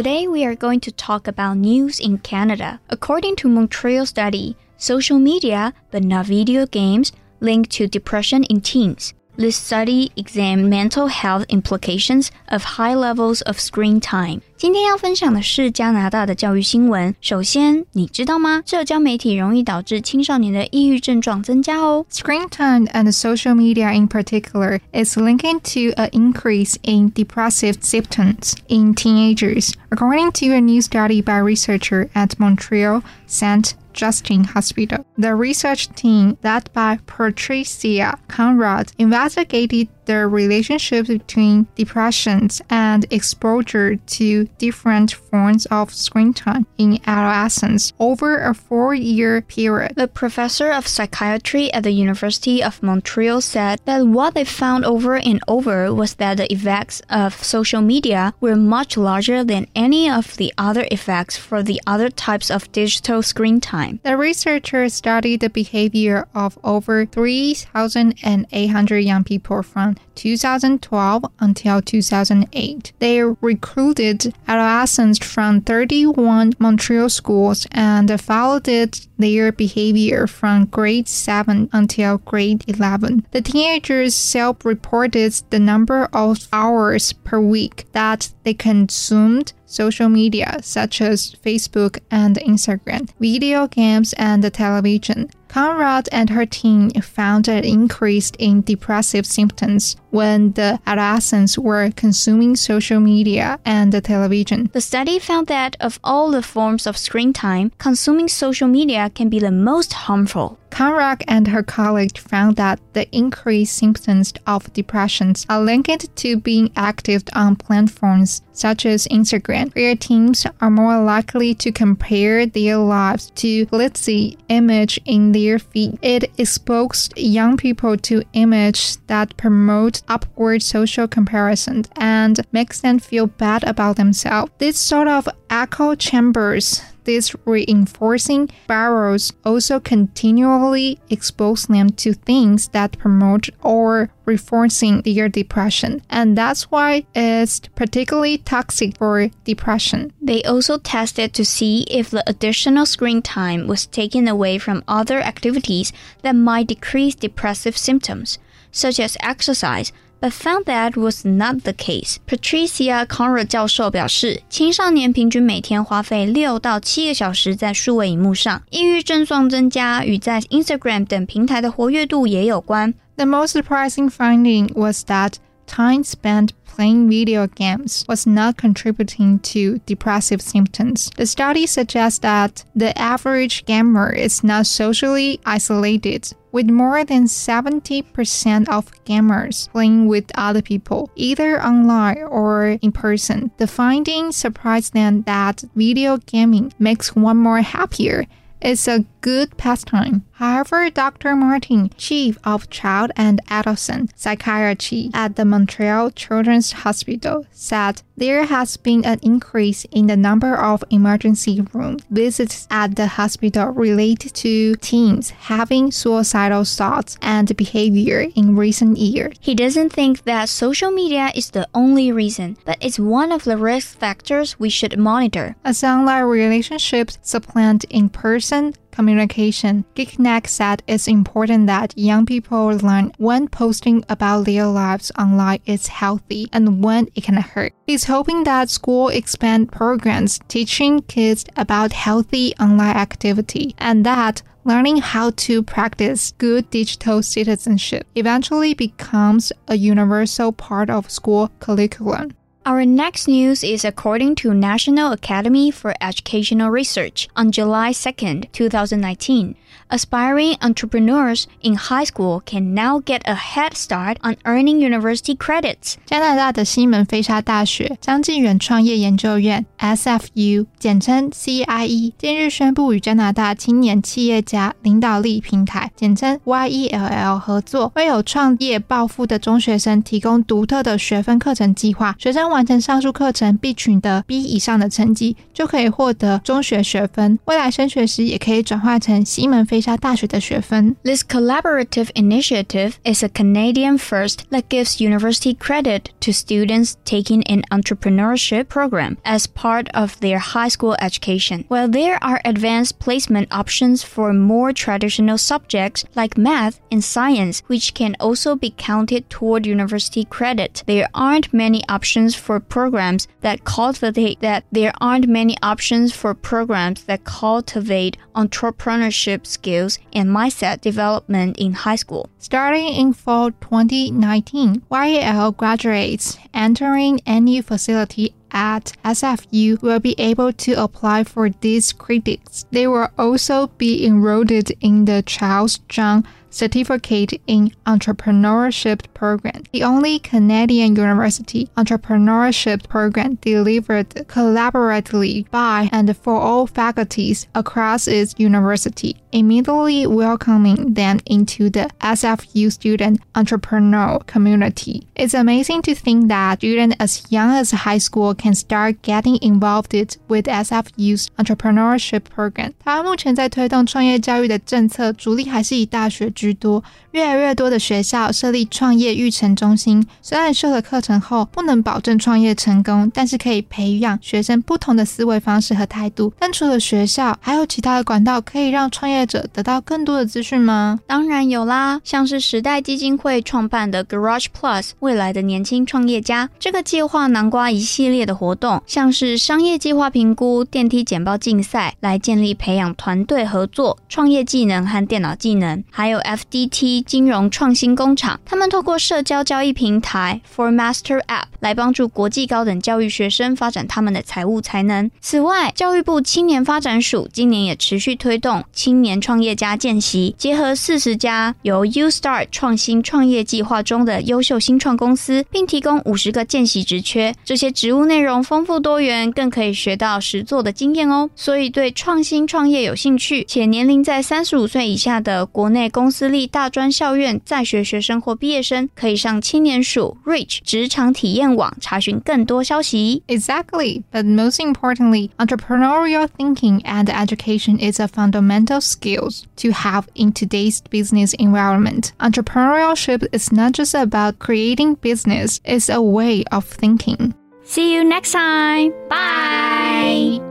Today we are going to talk about news in Canada. According to Montreal study, social media, but not video games, link to depression in teens. This study examined mental health implications of high levels of screen time. 今天要分享的是加拿大的教育新闻。首先，你知道吗？社交媒体容易导致青少年的抑郁症状增加哦。Screen time and social media in particular is linked to an increase in depressive symptoms in teenagers, according to a new study by researcher at Montreal Sainte Justine Hospital. The research team, led by Patricia Conrod, investigated the relationship between depressions and exposure to different forms of screen time in adolescence over a four year period. The professor of psychiatry at the University of Montreal said that what they found over and over was that the effects of social media were much larger than any of the other effects for the other types of digital screen time. The researchers studied the behavior of over 3,800 young people from 2012 until 2008. They recruited adolescents from 31 Montreal schools and followed their behavior from grade 7 until grade 11. The teenagers self reported the number of hours per week that they consumed social media such as Facebook and Instagram, video games, and television. Conrod and her team found an increase in depressive symptoms when the adolescents were consuming social media and the television. The study found that of all the forms of screen time, consuming social media can be the most harmful. Conrod and her colleagues found that the increased symptoms of depression are linked to being active on platforms such as Instagram, where teens are more likely to compare their lives to glitzy image in their feed. It exposed young people to images that promote upward social comparison and makes them feel bad about themselves. This sort of echo chambers these reinforcing barrels also continually expose them to things that promote or reinforcing their depression. And that's why it's particularly toxic for depression. They also tested to see if the additional screen time was taken away from other activities that might decrease depressive symptoms, such as exercise, but found that was not the case. Patricia Conrod 教授表示，青少年平均每天花费六到七个小时在数位荧幕上，抑郁症状增加与在 Instagram 等平台的活跃度也有关。The most surprising finding was that time spent playing video games was not contributing to depressive symptoms. The study suggests that the average gamer is not socially isolated with more than 70% of gamers playing with other people, either online or in person. The finding surprised them that video gaming makes one more happier. It's a good pastime. However, Dr. Martin, chief of child and adolescent psychiatry at the Montreal Children's Hospital, said there has been an increase in the number of emergency room visits at the hospital related to teens having suicidal thoughts and behavior in recent years. He doesn't think that social media is the only reason, but it's one of the risk factors we should monitor. As online relationships supplant in person communication, Gignac said it's important that young people learn when posting about their lives online is healthy and when it can hurt. He's hoping that school expand programs teaching kids about healthy online activity and that learning how to practice good digital citizenship eventually becomes a universal part of school curriculum. Our next news is according to National Academy for Educational Research on July 2nd, 2019. Aspiring entrepreneurs in high school can now get a head start on earning university credits. 加拿大的西门菲沙大学张继远创业研究院 （SFU） 简称 CIE，近日宣布与加拿大青年企业家领导力平台（简称 YELL） 合作，为有创业抱负的中学生提供独特的学分课程计划。学生 完成上述课程必取得 B 以上的成绩，就可以获得中学学分。未来升学时也可以转化成西门菲沙大学的学分。This collaborative initiative is a Canadian first that gives university credit to students taking an entrepreneurship program as part of their high school education. While there are advanced placement options for more traditional subjects like math and science, which can also be counted toward university credit, there aren't many options for programs that cultivate that there aren't many options for programs that cultivate entrepreneurship skills and mindset development in high school. Starting in fall 2019, YELL graduates entering any facility at SFU will be able to apply for these credits. They will also be enrolled in the Charles Chang Certificate in Entrepreneurship program, the only Canadian university entrepreneurship program delivered collaboratively by and for all faculties across its university, immediately welcoming them into the SFU student entrepreneur community. It's amazing to think that students as young as high school can start getting involved with SFU's entrepreneurship program. 它目前在推动创业教育的政策，主力还是以大学 居多，越来越多的学校设立创业育成中心。虽然修了课程后不能保证创业成功，但是可以培养学生不同的思维方式和态度。但除了学校，还有其他的管道可以让创业者得到更多的资讯吗？当然有啦，像是时代基金会创办的 Garage Plus 未来的年轻创业家这个计划，南瓜一系列的活动，像是商业计划评估、电梯简报竞赛，来建立培养团队合作、创业技能和电脑技能，还有 FDT 金融创新工厂，他们透过社交交易平台 For Master App 来帮助国际高等教育学生发展他们的财务才能。此外，教育部青年发展署今年也持续推动青年创业家见习，结合四十家由 UStar 创新创业计划中的优秀新创公司，并提供五十个见习职缺。这些职务内容丰富多元，更可以学到实作的经验哦。所以，对创新创业有兴趣且年龄在三十五岁以下的国内公司立大专校院在学学生或毕业生，可以上青年署 Reach 职场体验网查询更多消息。 Exactly, but most importantly, entrepreneurial thinking and education is a fundamental skills to have in today's business environment. Entrepreneurship is not just about creating business, it's a way of thinking. See you next time. Bye.